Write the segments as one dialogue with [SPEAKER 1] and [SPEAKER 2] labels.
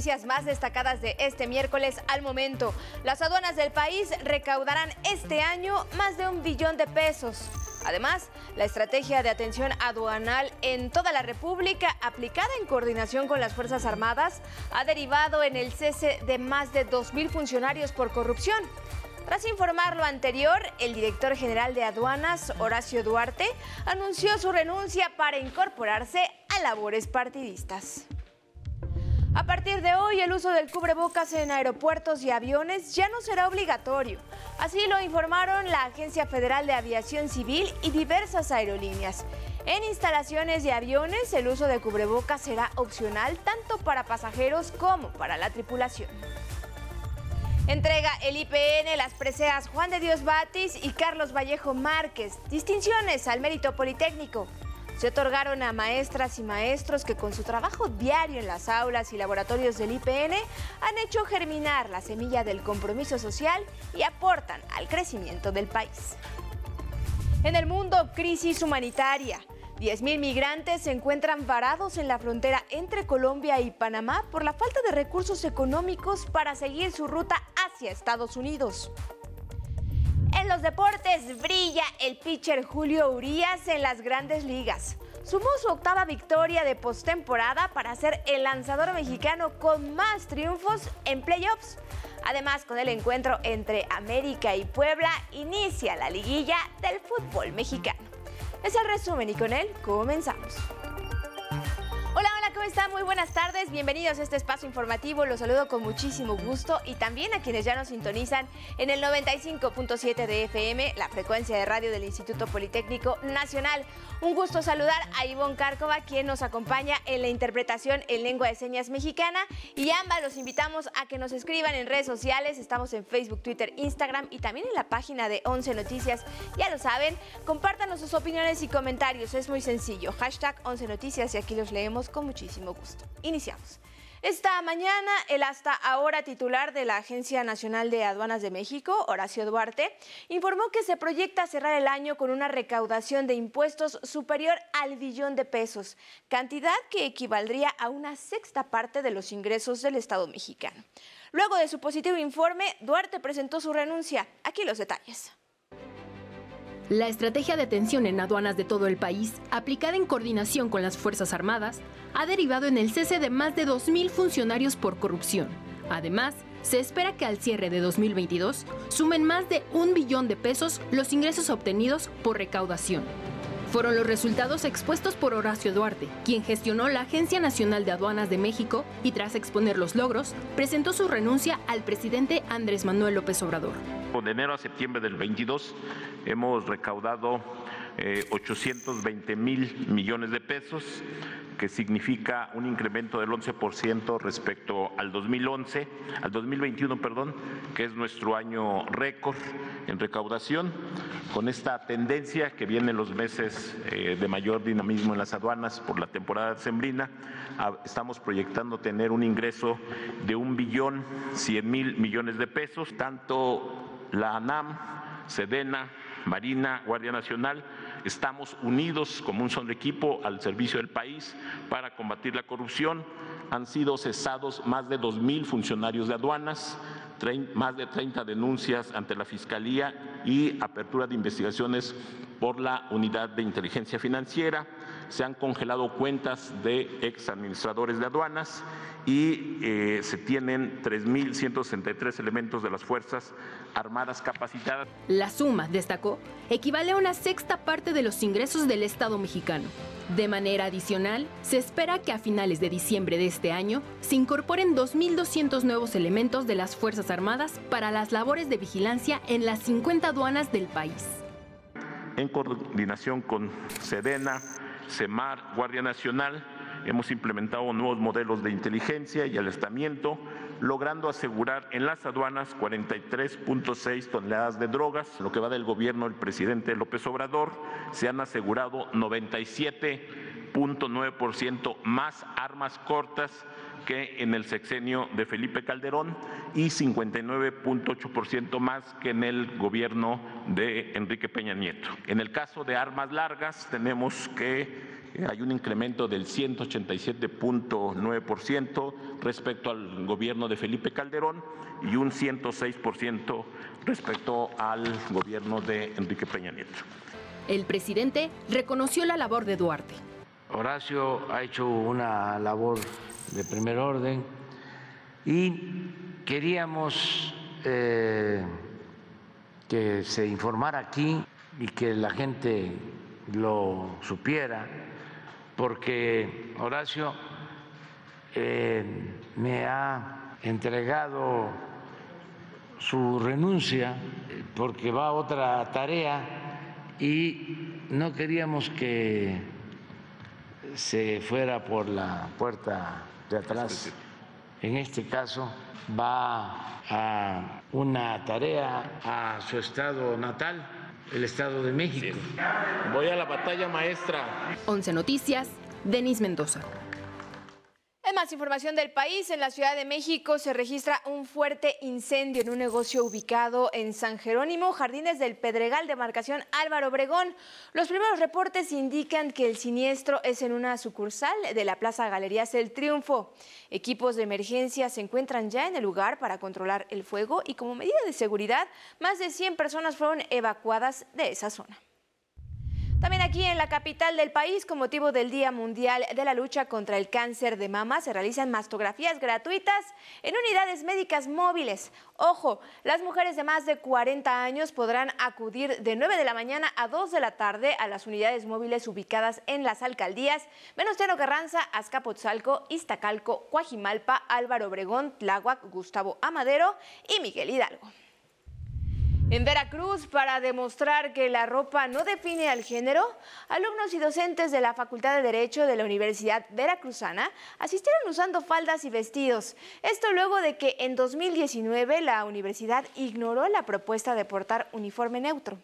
[SPEAKER 1] noticias más destacadas de este miércoles al momento. Las aduanas del país recaudarán este año más de un billón de pesos. Además, la estrategia de atención aduanal en toda la República, aplicada en coordinación con las Fuerzas Armadas, ha derivado en el cese de más de 2.000 funcionarios por corrupción. Tras informar lo anterior, el director general de aduanas, Horacio Duarte, anunció su renuncia para incorporarse a labores partidistas. A partir de hoy, el uso del cubrebocas en aeropuertos y aviones ya no será obligatorio. Así lo informaron la Agencia Federal de Aviación Civil y diversas aerolíneas. En instalaciones de aviones, el uso de cubrebocas será opcional tanto para pasajeros como para la tripulación. Entrega el IPN las preseas Juan de Dios Batis y Carlos Vallejo Márquez. Distinciones al mérito politécnico. Se otorgaron a maestras y maestros que con su trabajo diario en las aulas y laboratorios del IPN han hecho germinar la semilla del compromiso social y aportan al crecimiento del país. En el mundo, crisis humanitaria. 10.000 migrantes se encuentran varados en la frontera entre Colombia y Panamá por la falta de recursos económicos para seguir su ruta hacia Estados Unidos. En los deportes brilla el pitcher Julio Urias en las grandes ligas. Sumó su octava victoria de postemporada para ser el lanzador mexicano con más triunfos en playoffs. Además, con el encuentro entre América y Puebla, inicia la liguilla del fútbol mexicano. Es el resumen y con él comenzamos. ¿Cómo están? Muy buenas tardes. Bienvenidos a este espacio informativo. Los saludo con muchísimo gusto y también a quienes ya nos sintonizan en el 95.7 de FM, la frecuencia de radio del Instituto Politécnico Nacional. Un gusto saludar a Ivonne Cárcova, quien nos acompaña en la interpretación en lengua de señas mexicana. Y ambas los invitamos a que nos escriban en redes sociales. Estamos en Facebook, Twitter, Instagram y también en la página de 11 Noticias. Ya lo saben, compártanos sus opiniones y comentarios. Es muy sencillo. Hashtag 11 Noticias y aquí los leemos con muchísimo Iniciamos. Esta mañana, el hasta ahora titular de la Agencia Nacional de Aduanas de México, Horacio Duarte, informó que se proyecta cerrar el año con una recaudación de impuestos superior al billón de pesos, cantidad que equivaldría a una sexta parte de los ingresos del Estado mexicano. Luego de su positivo informe, Duarte presentó su renuncia. Aquí los detalles.
[SPEAKER 2] La estrategia de atención en aduanas de todo el país, aplicada en coordinación con las Fuerzas Armadas, ha derivado en el cese de más de 2.000 funcionarios por corrupción. Además, se espera que al cierre de 2022 sumen más de un billón de pesos los ingresos obtenidos por recaudación. Fueron los resultados expuestos por Horacio Duarte, quien gestionó la Agencia Nacional de Aduanas de México y tras exponer los logros, presentó su renuncia al presidente Andrés Manuel López Obrador.
[SPEAKER 3] Enero a septiembre del 22 hemos recaudado 820 mil millones de pesos, que significa un incremento del 11% respecto al 2011, al 2021, perdón, que es nuestro año récord en recaudación. Con esta tendencia que viene en los meses eh, de mayor dinamismo en las aduanas por la temporada sembrina, estamos proyectando tener un ingreso de un billón cien mil millones de pesos. Tanto la ANAM, Sedena, Marina, Guardia Nacional, estamos unidos como un solo equipo al servicio del país para combatir la corrupción. Han sido cesados más de dos mil funcionarios de aduanas, más de 30 denuncias ante la Fiscalía y apertura de investigaciones por la Unidad de Inteligencia Financiera. Se han congelado cuentas de ex administradores de aduanas y eh, se tienen 3.163 elementos de las Fuerzas Armadas capacitadas.
[SPEAKER 2] La suma, destacó, equivale a una sexta parte de los ingresos del Estado mexicano. De manera adicional, se espera que a finales de diciembre de este año se incorporen 2.200 nuevos elementos de las Fuerzas Armadas para las labores de vigilancia en las 50 aduanas del país.
[SPEAKER 3] En coordinación con Sedena, CEMAR, Guardia Nacional, Hemos implementado nuevos modelos de inteligencia y alistamiento, logrando asegurar en las aduanas 43.6 toneladas de drogas. Lo que va del gobierno del presidente López Obrador, se han asegurado 97.9% más armas cortas que en el sexenio de Felipe Calderón y 59.8% más que en el gobierno de Enrique Peña Nieto. En el caso de armas largas tenemos que hay un incremento del 187.9% respecto al gobierno de Felipe Calderón y un 106% respecto al gobierno de Enrique Peña Nieto.
[SPEAKER 2] El presidente reconoció la labor de Duarte.
[SPEAKER 4] Horacio ha hecho una labor de primer orden. Y queríamos eh, que se informara aquí y que la gente lo supiera, porque Horacio eh, me ha entregado su renuncia porque va a otra tarea y no queríamos que se fuera por la puerta de atrás. En este caso va a una tarea a su estado natal, el Estado de México.
[SPEAKER 3] Voy a la batalla maestra.
[SPEAKER 2] 11 Noticias, Denis Mendoza.
[SPEAKER 1] En más información del país, en la Ciudad de México se registra un fuerte incendio en un negocio ubicado en San Jerónimo, Jardines del Pedregal, demarcación Álvaro Obregón. Los primeros reportes indican que el siniestro es en una sucursal de la Plaza Galerías El Triunfo. Equipos de emergencia se encuentran ya en el lugar para controlar el fuego y como medida de seguridad, más de 100 personas fueron evacuadas de esa zona. También aquí en la capital del país, con motivo del Día Mundial de la Lucha contra el Cáncer de Mama, se realizan mastografías gratuitas en unidades médicas móviles. Ojo, las mujeres de más de 40 años podrán acudir de 9 de la mañana a 2 de la tarde a las unidades móviles ubicadas en las alcaldías Venustiano Carranza, Azcapotzalco, Iztacalco, Coajimalpa, Álvaro Obregón, Tláhuac, Gustavo Amadero y Miguel Hidalgo. En Veracruz, para demostrar que la ropa no define al género, alumnos y docentes de la Facultad de Derecho de la Universidad Veracruzana asistieron usando faldas y vestidos. Esto luego de que en 2019 la universidad ignoró la propuesta de portar uniforme neutro.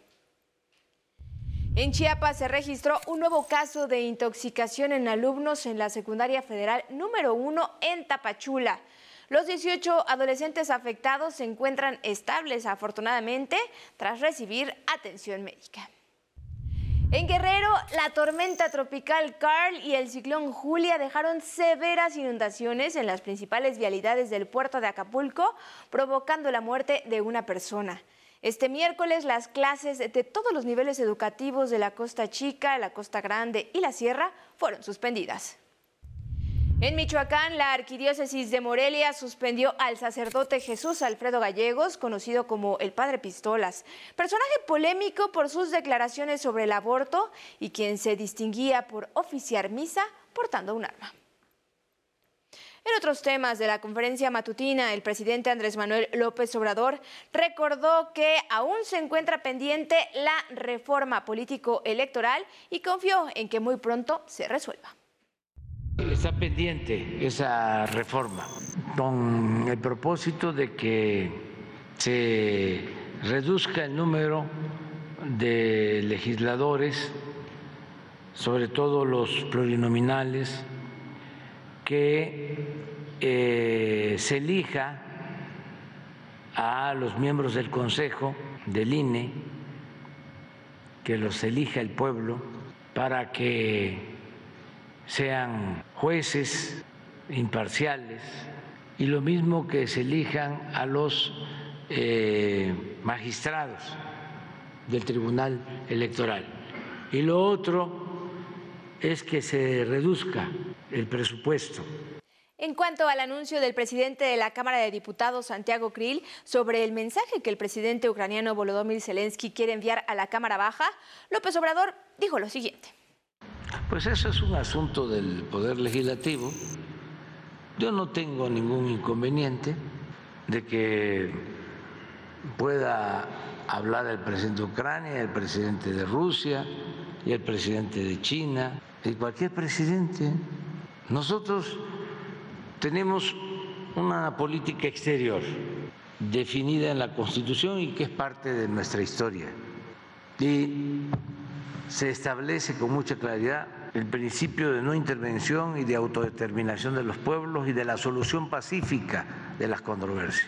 [SPEAKER 1] En Chiapas se registró un nuevo caso de intoxicación en alumnos en la secundaria federal número uno en Tapachula. Los 18 adolescentes afectados se encuentran estables, afortunadamente, tras recibir atención médica. En Guerrero, la tormenta tropical Carl y el ciclón Julia dejaron severas inundaciones en las principales vialidades del puerto de Acapulco, provocando la muerte de una persona. Este miércoles las clases de todos los niveles educativos de la Costa Chica, la Costa Grande y la Sierra fueron suspendidas. En Michoacán, la arquidiócesis de Morelia suspendió al sacerdote Jesús Alfredo Gallegos, conocido como el Padre Pistolas, personaje polémico por sus declaraciones sobre el aborto y quien se distinguía por oficiar misa portando un arma. En otros temas de la conferencia matutina, el presidente Andrés Manuel López Obrador recordó que aún se encuentra pendiente la reforma político-electoral y confió en que muy pronto se resuelva.
[SPEAKER 4] Está pendiente esa reforma con el propósito de que se reduzca el número de legisladores, sobre todo los plurinominales, que eh, se elija a los miembros del Consejo del INE, que los elija el pueblo, para que sean jueces imparciales y lo mismo que se elijan a los eh, magistrados del Tribunal Electoral. Y lo otro es que se reduzca el presupuesto.
[SPEAKER 1] En cuanto al anuncio del presidente de la Cámara de Diputados, Santiago Krill, sobre el mensaje que el presidente ucraniano Volodymyr Zelensky quiere enviar a la Cámara Baja, López Obrador dijo lo siguiente.
[SPEAKER 4] Pues eso es un asunto del Poder Legislativo. Yo no tengo ningún inconveniente de que pueda hablar el presidente de Ucrania, el presidente de Rusia y el presidente de China y cualquier presidente. Nosotros tenemos una política exterior definida en la Constitución y que es parte de nuestra historia. Y se establece con mucha claridad el principio de no intervención y de autodeterminación de los pueblos y de la solución pacífica de las controversias.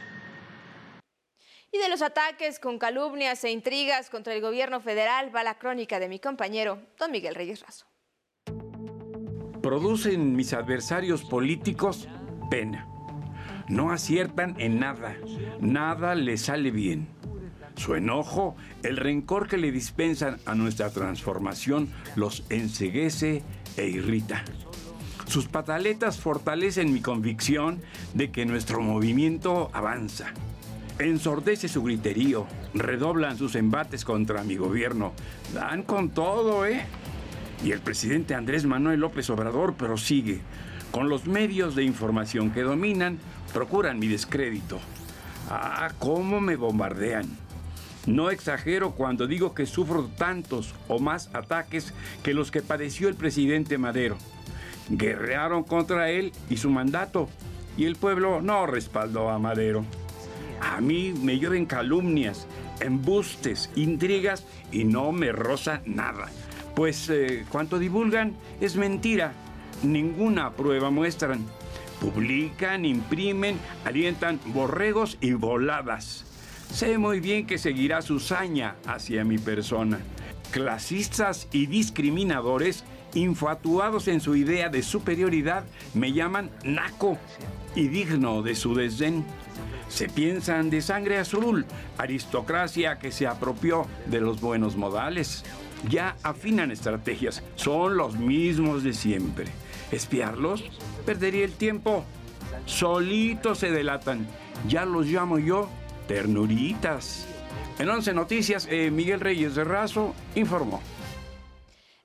[SPEAKER 1] Y de los ataques con calumnias e intrigas contra el gobierno federal va la crónica de mi compañero, don Miguel Reyes Razo.
[SPEAKER 5] producen mis adversarios políticos pena. No aciertan en nada, nada les sale bien. Su enojo, el rencor que le dispensan a nuestra transformación, los enseguece e irrita. Sus pataletas fortalecen mi convicción de que nuestro movimiento avanza. Ensordece su griterío, redoblan sus embates contra mi gobierno. Dan con todo, ¿eh? Y el presidente Andrés Manuel López Obrador prosigue. Con los medios de información que dominan, procuran mi descrédito. Ah, cómo me bombardean. No exagero cuando digo que sufro tantos o más ataques que los que padeció el presidente Madero. Guerrearon contra él y su mandato, y el pueblo no respaldó a Madero. A mí me llueven calumnias, embustes, intrigas y no me roza nada. Pues eh, cuanto divulgan es mentira, ninguna prueba muestran. Publican, imprimen, alientan borregos y voladas. Sé muy bien que seguirá su saña hacia mi persona. Clasistas y discriminadores, infatuados en su idea de superioridad, me llaman naco y digno de su desdén. Se piensan de sangre azul, aristocracia que se apropió de los buenos modales. Ya afinan estrategias, son los mismos de siempre. Espiarlos, perdería el tiempo. Solitos se delatan. Ya los llamo yo ternuritas. En 11 Noticias, eh, Miguel Reyes de Razo informó.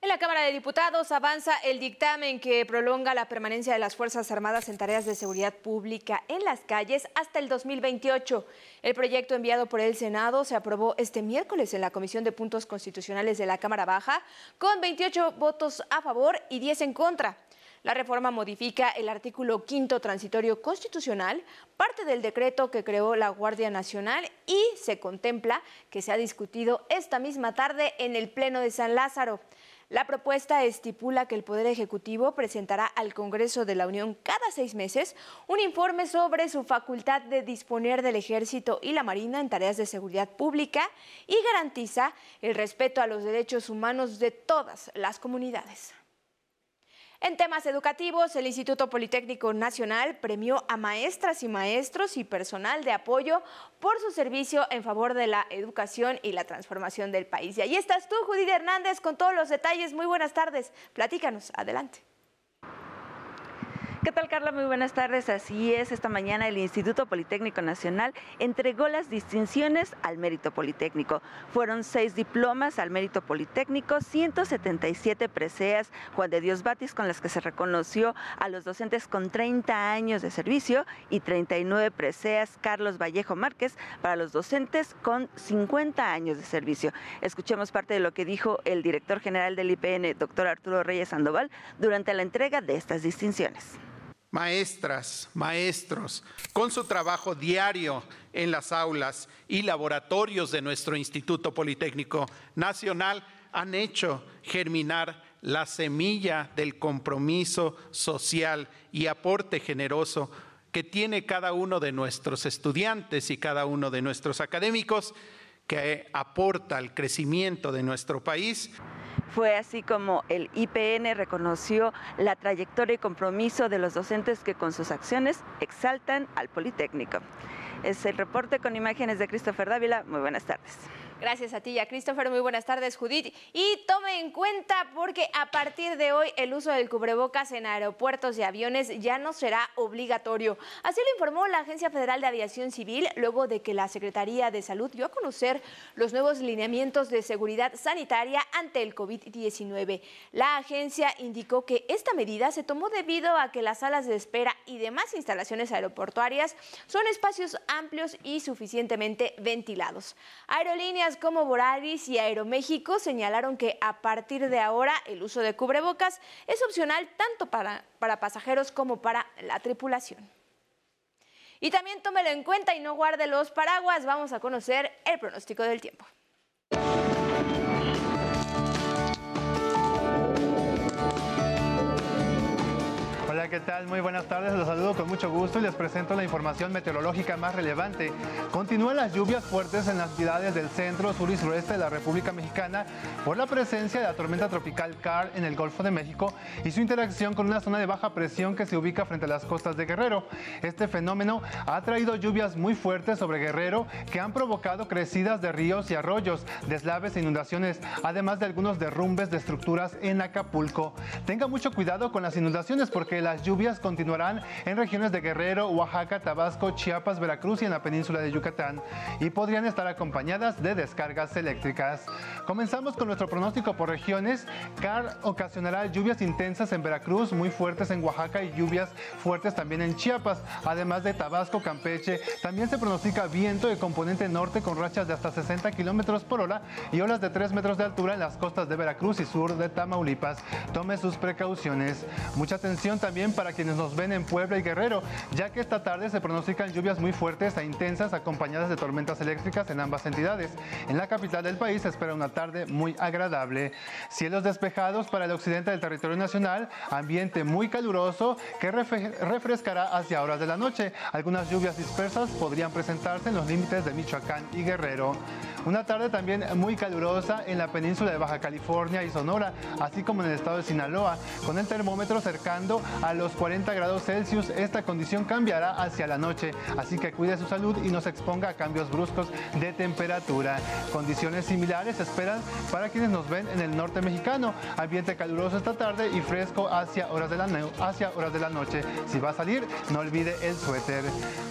[SPEAKER 1] En la Cámara de Diputados avanza el dictamen que prolonga la permanencia de las Fuerzas Armadas en tareas de seguridad pública en las calles hasta el 2028. El proyecto enviado por el Senado se aprobó este miércoles en la Comisión de Puntos Constitucionales de la Cámara Baja con 28 votos a favor y 10 en contra. La reforma modifica el artículo quinto transitorio constitucional, parte del decreto que creó la Guardia Nacional y se contempla que se ha discutido esta misma tarde en el Pleno de San Lázaro. La propuesta estipula que el Poder Ejecutivo presentará al Congreso de la Unión cada seis meses un informe sobre su facultad de disponer del Ejército y la Marina en tareas de seguridad pública y garantiza el respeto a los derechos humanos de todas las comunidades. En temas educativos, el Instituto Politécnico Nacional premió a maestras y maestros y personal de apoyo por su servicio en favor de la educación y la transformación del país. Y ahí estás tú, Judith Hernández, con todos los detalles. Muy buenas tardes. Platícanos. Adelante.
[SPEAKER 6] ¿Qué tal, Carla? Muy buenas tardes. Así es, esta mañana el Instituto Politécnico Nacional entregó las distinciones al mérito politécnico. Fueron seis diplomas al mérito politécnico, 177 preseas Juan de Dios Batis con las que se reconoció a los docentes con 30 años de servicio y 39 preseas Carlos Vallejo Márquez para los docentes con 50 años de servicio. Escuchemos parte de lo que dijo el director general del IPN, doctor Arturo Reyes Sandoval, durante la entrega de estas distinciones
[SPEAKER 7] maestras, maestros, con su trabajo diario en las aulas y laboratorios de nuestro Instituto Politécnico Nacional, han hecho germinar la semilla del compromiso social y aporte generoso que tiene cada uno de nuestros estudiantes y cada uno de nuestros académicos, que aporta al crecimiento de nuestro país.
[SPEAKER 6] Fue así como el IPN reconoció la trayectoria y compromiso de los docentes que con sus acciones exaltan al Politécnico. Es el reporte con imágenes de Christopher Dávila. Muy buenas tardes.
[SPEAKER 1] Gracias a ti y Christopher. Muy buenas tardes, Judith. Y tome en cuenta porque a partir de hoy el uso del cubrebocas en aeropuertos y aviones ya no será obligatorio. Así lo informó la Agencia Federal de Aviación Civil luego de que la Secretaría de Salud dio a conocer los nuevos lineamientos de seguridad sanitaria ante el COVID-19. La agencia indicó que esta medida se tomó debido a que las salas de espera y demás instalaciones aeroportuarias son espacios amplios y suficientemente ventilados. Como Volaris y Aeroméxico señalaron que a partir de ahora el uso de cubrebocas es opcional tanto para, para pasajeros como para la tripulación. Y también tómelo en cuenta y no guarde los paraguas. Vamos a conocer el pronóstico del tiempo.
[SPEAKER 8] ¿Qué ¿qué tal? Muy buenas tardes, los saludo con mucho gusto y les presento la información meteorológica más relevante. Continúan las lluvias fuertes en las ciudades del centro, sur y sureste de la República Mexicana por la presencia de la tormenta tropical CAR en el Golfo de México y su interacción con una zona de baja presión que se ubica frente a las costas de Guerrero. Este fenómeno ha traído lluvias muy fuertes sobre Guerrero que han provocado crecidas de ríos y arroyos, deslaves e inundaciones, además de algunos derrumbes de estructuras en Acapulco. Tenga mucho cuidado con las inundaciones porque las lluvias continuarán en regiones de Guerrero, Oaxaca, Tabasco, Chiapas, Veracruz y en la península de Yucatán y podrían estar acompañadas de descargas eléctricas. Comenzamos con nuestro pronóstico por regiones. CAR ocasionará lluvias intensas en Veracruz, muy fuertes en Oaxaca y lluvias fuertes también en Chiapas, además de Tabasco, Campeche. También se pronostica viento de componente norte con rachas de hasta 60 kilómetros por hora y olas de 3 metros de altura en las costas de Veracruz y sur de Tamaulipas. Tome sus precauciones. Mucha atención también para quienes nos ven en Puebla y Guerrero, ya que esta tarde se pronostican lluvias muy fuertes e intensas acompañadas de tormentas eléctricas en ambas entidades. En la capital del país se espera una tarde muy agradable. Cielos despejados para el occidente del territorio nacional, ambiente muy caluroso que refrescará hacia horas de la noche. Algunas lluvias dispersas podrían presentarse en los límites de Michoacán y Guerrero. Una tarde también muy calurosa en la península de Baja California y Sonora, así como en el estado de Sinaloa, con el termómetro cercando a los 40 grados Celsius. Esta condición cambiará hacia la noche, así que cuide su salud y no se exponga a cambios bruscos de temperatura. Condiciones similares esperan para quienes nos ven en el norte mexicano. Ambiente caluroso esta tarde y fresco hacia horas de la, hacia horas de la noche. Si va a salir, no olvide el suéter.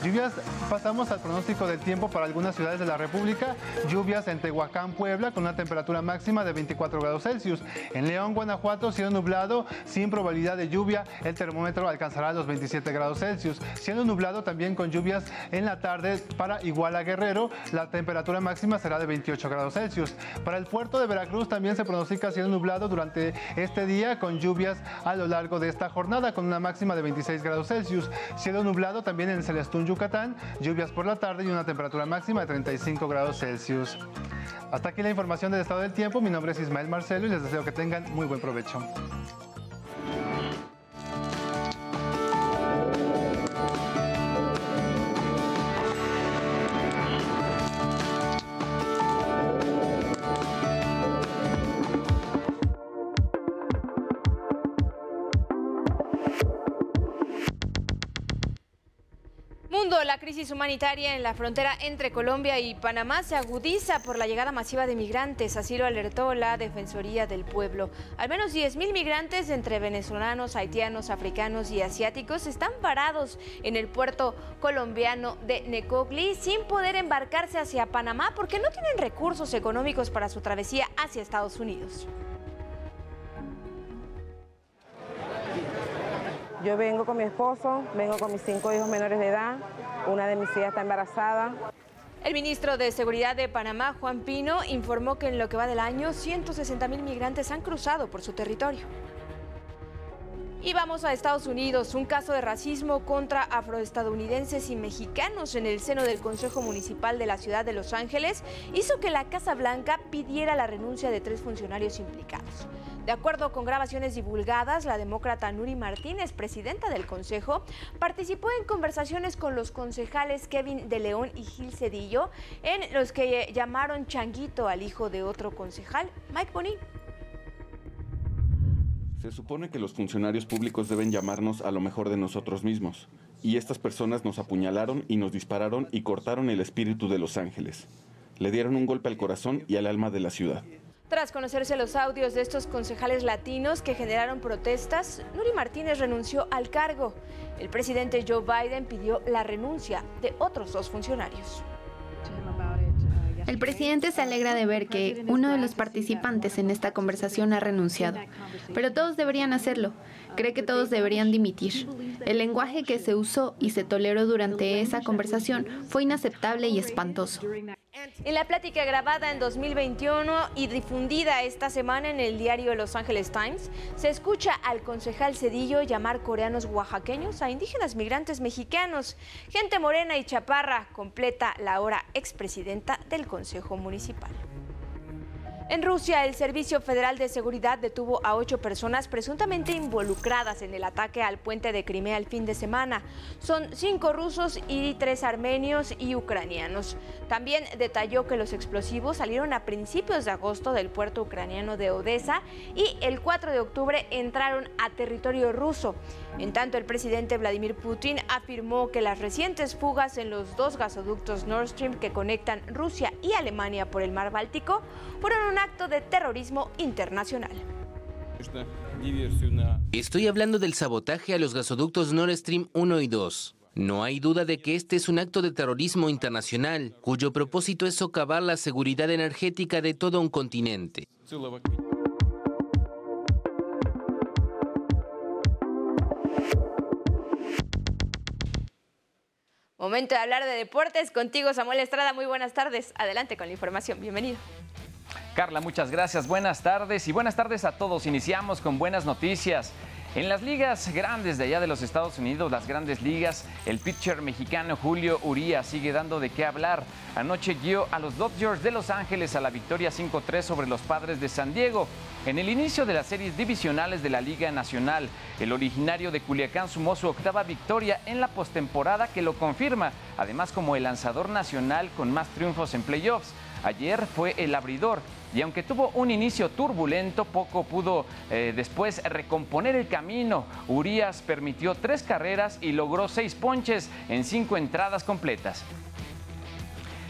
[SPEAKER 8] Lluvias, pasamos al pronóstico del tiempo para algunas ciudades de la República lluvias en Tehuacán, Puebla, con una temperatura máxima de 24 grados Celsius. En León, Guanajuato, cielo nublado, sin probabilidad de lluvia, el termómetro alcanzará los 27 grados Celsius. Cielo nublado también con lluvias en la tarde para Iguala Guerrero, la temperatura máxima será de 28 grados Celsius. Para el puerto de Veracruz también se pronostica cielo nublado durante este día con lluvias a lo largo de esta jornada con una máxima de 26 grados Celsius. Cielo nublado también en Celestún, Yucatán, lluvias por la tarde y una temperatura máxima de 35 grados Celsius. Hasta aquí la información del estado del tiempo. Mi nombre es Ismael Marcelo y les deseo que tengan muy buen provecho.
[SPEAKER 1] Crisis humanitaria en la frontera entre Colombia y Panamá se agudiza por la llegada masiva de migrantes, así lo alertó la Defensoría del Pueblo. Al menos 10.000 migrantes entre venezolanos, haitianos, africanos y asiáticos están parados en el puerto colombiano de Necoclí sin poder embarcarse hacia Panamá porque no tienen recursos económicos para su travesía hacia Estados Unidos.
[SPEAKER 9] Yo vengo con mi esposo, vengo con mis cinco hijos menores de edad, una de mis hijas está embarazada.
[SPEAKER 1] El ministro de Seguridad de Panamá, Juan Pino, informó que en lo que va del año, 160 mil migrantes han cruzado por su territorio. Y vamos a Estados Unidos. Un caso de racismo contra afroestadounidenses y mexicanos en el seno del Consejo Municipal de la ciudad de Los Ángeles hizo que la Casa Blanca pidiera la renuncia de tres funcionarios implicados. De acuerdo con grabaciones divulgadas, la demócrata Nuri Martínez, presidenta del Consejo, participó en conversaciones con los concejales Kevin de León y Gil Cedillo, en los que llamaron changuito al hijo de otro concejal, Mike Bonin.
[SPEAKER 10] Se supone que los funcionarios públicos deben llamarnos a lo mejor de nosotros mismos. Y estas personas nos apuñalaron y nos dispararon y cortaron el espíritu de Los Ángeles. Le dieron un golpe al corazón y al alma de la ciudad.
[SPEAKER 1] Tras conocerse los audios de estos concejales latinos que generaron protestas, Nuri Martínez renunció al cargo. El presidente Joe Biden pidió la renuncia de otros dos funcionarios.
[SPEAKER 11] El presidente se alegra de ver que uno de los participantes en esta conversación ha renunciado, pero todos deberían hacerlo. Cree que todos deberían dimitir. El lenguaje que se usó y se toleró durante esa conversación fue inaceptable y espantoso.
[SPEAKER 1] En la plática grabada en 2021 y difundida esta semana en el diario Los Angeles Times, se escucha al concejal Cedillo llamar coreanos oaxaqueños a indígenas migrantes mexicanos. Gente morena y chaparra completa la hora expresidenta del Consejo Municipal. En Rusia, el Servicio Federal de Seguridad detuvo a ocho personas presuntamente involucradas en el ataque al puente de Crimea el fin de semana. Son cinco rusos y tres armenios y ucranianos. También detalló que los explosivos salieron a principios de agosto del puerto ucraniano de Odessa y el 4 de octubre entraron a territorio ruso. En tanto, el presidente Vladimir Putin afirmó que las recientes fugas en los dos gasoductos Nord Stream que conectan Rusia y Alemania por el mar Báltico fueron un acto de terrorismo internacional.
[SPEAKER 12] Estoy hablando del sabotaje a los gasoductos Nord Stream 1 y 2. No hay duda de que este es un acto de terrorismo internacional, cuyo propósito es socavar la seguridad energética de todo un continente.
[SPEAKER 1] Momento de hablar de deportes contigo, Samuel Estrada. Muy buenas tardes. Adelante con la información. Bienvenido.
[SPEAKER 13] Carla, muchas gracias. Buenas tardes y buenas tardes a todos. Iniciamos con buenas noticias. En las ligas grandes de allá de los Estados Unidos, las grandes ligas, el pitcher mexicano Julio Uría sigue dando de qué hablar. Anoche guió a los Dodgers de Los Ángeles a la victoria 5-3 sobre los Padres de San Diego. En el inicio de las series divisionales de la Liga Nacional, el originario de Culiacán sumó su octava victoria en la postemporada que lo confirma, además como el lanzador nacional con más triunfos en playoffs. Ayer fue el abridor y aunque tuvo un inicio turbulento, poco pudo eh, después recomponer el camino. Urias permitió tres carreras y logró seis ponches en cinco entradas completas.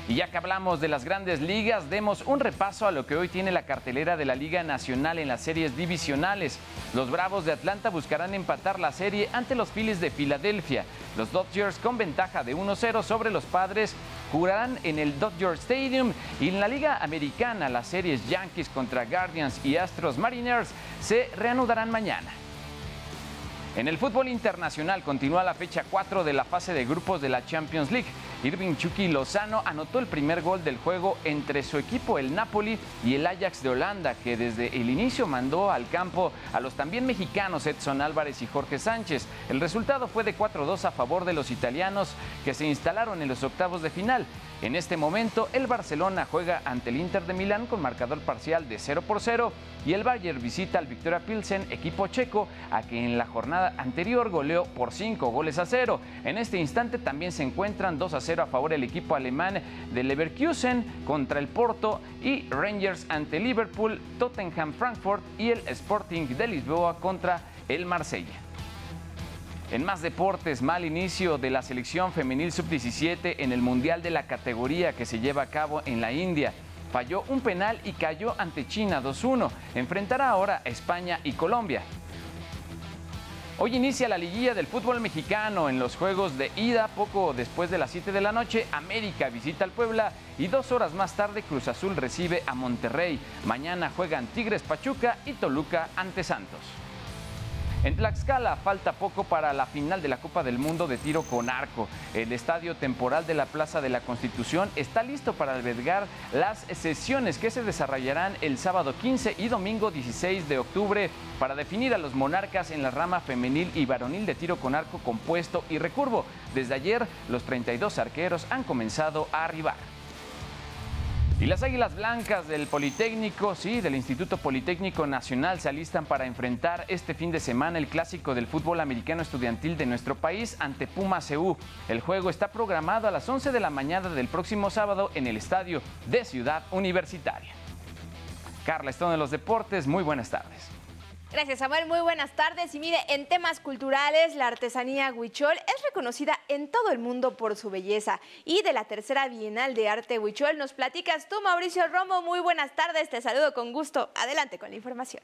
[SPEAKER 13] Y ya que hablamos de las grandes ligas, demos un repaso a lo que hoy tiene la cartelera de la Liga Nacional en las series divisionales. Los Bravos de Atlanta buscarán empatar la serie ante los Phillies de Filadelfia. Los Dodgers con ventaja de 1-0 sobre los Padres jugarán en el Dodger Stadium y en la Liga Americana las series Yankees contra Guardians y Astros Mariners se reanudarán mañana. En el fútbol internacional continúa la fecha 4 de la fase de grupos de la Champions League. Irving Chucky Lozano anotó el primer gol del juego entre su equipo el Napoli y el Ajax de Holanda, que desde el inicio mandó al campo a los también mexicanos Edson Álvarez y Jorge Sánchez. El resultado fue de 4-2 a favor de los italianos que se instalaron en los octavos de final. En este momento, el Barcelona juega ante el Inter de Milán con marcador parcial de 0 por 0 y el Bayern visita al Victoria Pilsen, equipo checo, a que en la jornada anterior goleó por 5 goles a 0. En este instante también se encuentran 2 a 0 a favor del equipo alemán de Leverkusen contra el Porto y Rangers ante Liverpool, Tottenham Frankfurt y el Sporting de Lisboa contra el Marsella. En más deportes, mal inicio de la selección femenil sub-17 en el Mundial de la categoría que se lleva a cabo en la India. Falló un penal y cayó ante China 2-1. Enfrentará ahora a España y Colombia. Hoy inicia la liguilla del fútbol mexicano en los juegos de ida. Poco después de las 7 de la noche, América visita al Puebla y dos horas más tarde Cruz Azul recibe a Monterrey. Mañana juegan Tigres Pachuca y Toluca ante Santos. En Tlaxcala falta poco para la final de la Copa del Mundo de tiro con arco. El estadio temporal de la Plaza de la Constitución está listo para albergar las sesiones que se desarrollarán el sábado 15 y domingo 16 de octubre para definir a los monarcas en la rama femenil y varonil de tiro con arco compuesto y recurvo. Desde ayer los 32 arqueros han comenzado a arribar. Y las Águilas Blancas del Politécnico, sí, del Instituto Politécnico Nacional, se alistan para enfrentar este fin de semana el clásico del fútbol americano estudiantil de nuestro país ante Puma CU. El juego está programado a las 11 de la mañana del próximo sábado en el estadio de Ciudad Universitaria. Carla, esto de los deportes, muy buenas tardes.
[SPEAKER 1] Gracias, Samuel. Muy buenas tardes. Y mire, en temas culturales, la artesanía huichol es reconocida en todo el mundo por su belleza. Y de la tercera Bienal de Arte Huichol nos platicas tú, Mauricio Romo. Muy buenas tardes. Te saludo con gusto. Adelante con la información.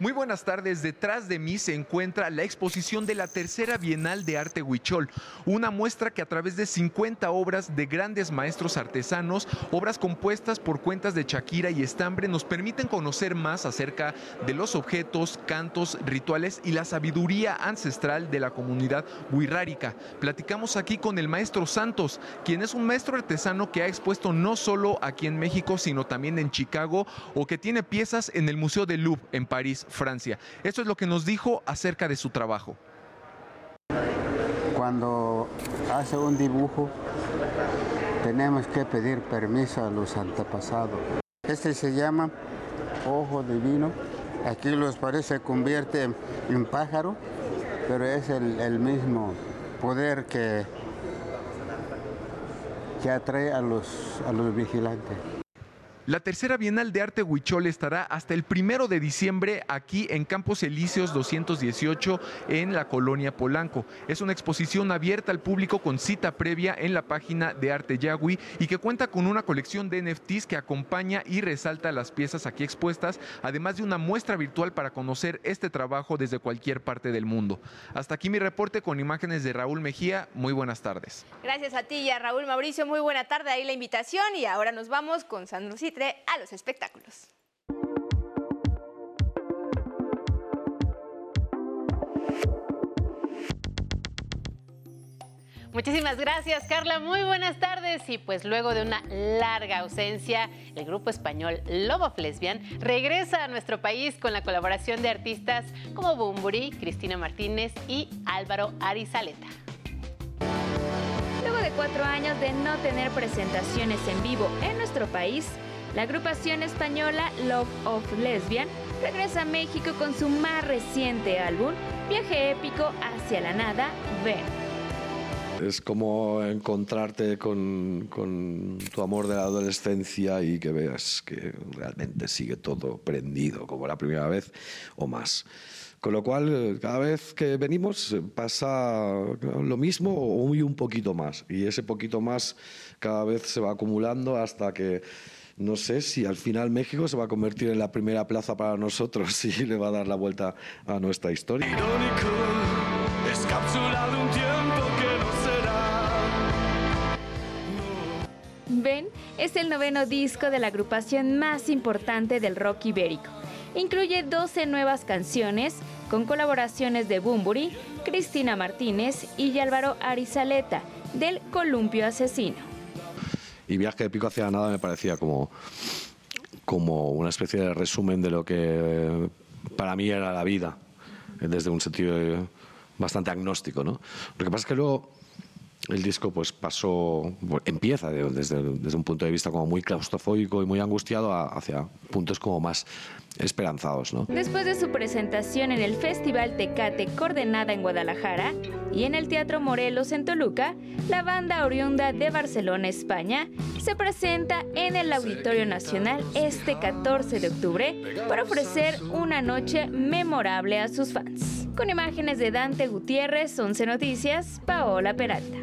[SPEAKER 14] Muy buenas tardes. Detrás de mí se encuentra la exposición de la tercera Bienal de Arte Huichol, una muestra que a través de 50 obras de grandes maestros artesanos, obras compuestas por cuentas de Shakira y Estambre, nos permiten conocer más acerca de los objetos, cantos, rituales y la sabiduría ancestral de la comunidad huirrárica. Platicamos aquí con el maestro Santos, quien es un maestro artesano que ha expuesto no solo aquí en México, sino también en Chicago, o que tiene piezas en el Museo de Louvre en París. Francia. Esto es lo que nos dijo acerca de su trabajo.
[SPEAKER 15] Cuando hace un dibujo, tenemos que pedir permiso a los antepasados. Este se llama ojo divino. Aquí los parece convierte en pájaro, pero es el, el mismo poder que, que atrae a los, a los vigilantes.
[SPEAKER 14] La tercera Bienal de Arte Huichol estará hasta el primero de diciembre aquí en Campos Elíseos 218 en la colonia Polanco. Es una exposición abierta al público con cita previa en la página de Arte Yagui y que cuenta con una colección de NFTs que acompaña y resalta las piezas aquí expuestas, además de una muestra virtual para conocer este trabajo desde cualquier parte del mundo. Hasta aquí mi reporte con imágenes de Raúl Mejía. Muy buenas tardes.
[SPEAKER 1] Gracias a ti y a Raúl Mauricio. Muy buena tarde. Ahí la invitación y ahora nos vamos con Sandro A los espectáculos.
[SPEAKER 16] Muchísimas gracias, Carla. Muy buenas tardes. Y pues luego de una larga ausencia, el grupo español Lobo Lesbian regresa a nuestro país con la colaboración de artistas como Bumburi, Cristina Martínez y Álvaro Arizaleta.
[SPEAKER 17] Luego de cuatro años de no tener presentaciones en vivo en nuestro país, la agrupación española Love of Lesbian regresa a México con su más reciente álbum, Viaje épico hacia la nada, Ven.
[SPEAKER 18] Es como encontrarte con, tu amor de la adolescencia y que veas que realmente sigue todo prendido como la primera vez o más. Con lo cual, cada vez que venimos pasa lo mismo o un poquito más. Y ese poquito más cada vez se va acumulando hasta que no sé si al final México se va a convertir en la primera plaza para nosotros y le va a dar la vuelta a nuestra historia.
[SPEAKER 17] Ven es el noveno disco de la agrupación más importante del rock ibérico. Incluye 12 nuevas canciones con colaboraciones de Bumburi, Cristina Martínez y Álvaro Arizaleta del Columpio Asesino.
[SPEAKER 18] Y Viaje de Pico hacia nada me parecía como, como una especie de resumen de lo que para mí era la vida, desde un sentido bastante agnóstico. ¿no? Lo que pasa es que luego el disco pues pasó, empieza desde, desde, un punto de vista como muy claustrofóbico y muy angustiado hacia puntos como más esperanzados. ¿no?
[SPEAKER 17] Después de su presentación en el Festival Tecate Coordenada en Guadalajara y en el Teatro Morelos en Toluca, la banda oriunda de Barcelona, España, se presenta en el Auditorio Nacional este 14 de octubre para ofrecer una noche memorable a sus fans. Con imágenes de Dante Gutiérrez, 11 Noticias, Paola Peralta.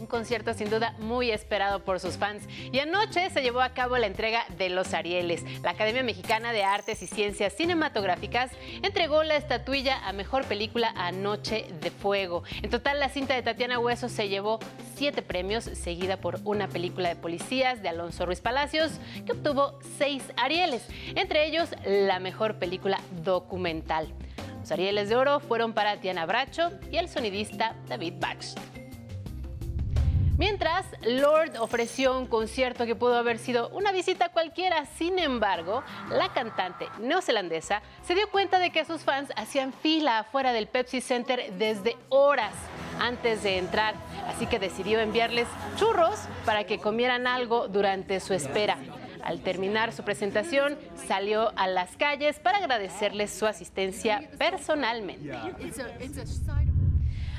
[SPEAKER 16] Un concierto sin duda muy esperado por sus fans. Y anoche se llevó a cabo la entrega de los Arieles. La Academia Mexicana de Artes y Ciencias Cinematográficas entregó la estatuilla a Mejor Película Anoche de Fuego. En total, la cinta de Tatiana Hueso se llevó siete premios, seguida por una película de policías de Alonso Ruiz Palacios, que obtuvo seis Arieles, entre ellos la Mejor Película Documental. Arieles de Oro fueron para Diana Bracho y el sonidista David Bach. Mientras, Lord ofreció un concierto que pudo haber sido una visita cualquiera, sin embargo, la cantante neozelandesa se dio cuenta de que sus fans hacían fila afuera del Pepsi Center desde horas antes de entrar, así que decidió enviarles churros para que comieran algo durante su espera. Al terminar su presentación, salió a las calles para agradecerles su asistencia personalmente.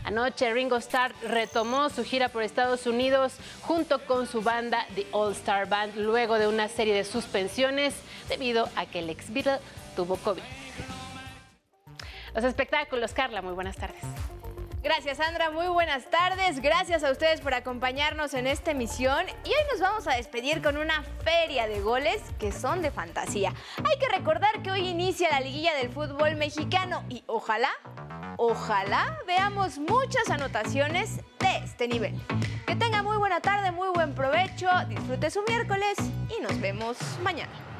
[SPEAKER 16] Anoche Ringo Starr retomó su gira por Estados Unidos junto con su banda The All Star Band luego de una serie de suspensiones debido a que el ex Beatle tuvo COVID. Los espectáculos, Carla, muy buenas tardes.
[SPEAKER 1] Gracias Sandra, muy buenas tardes. Gracias a ustedes por acompañarnos en esta emisión. Y hoy nos vamos a despedir con una feria de goles que son de fantasía. Hay que recordar que hoy inicia la liguilla del fútbol mexicano y ojalá, ojalá veamos muchas anotaciones de este nivel. Que tenga muy buena tarde, muy buen provecho, disfrute su miércoles y nos vemos mañana.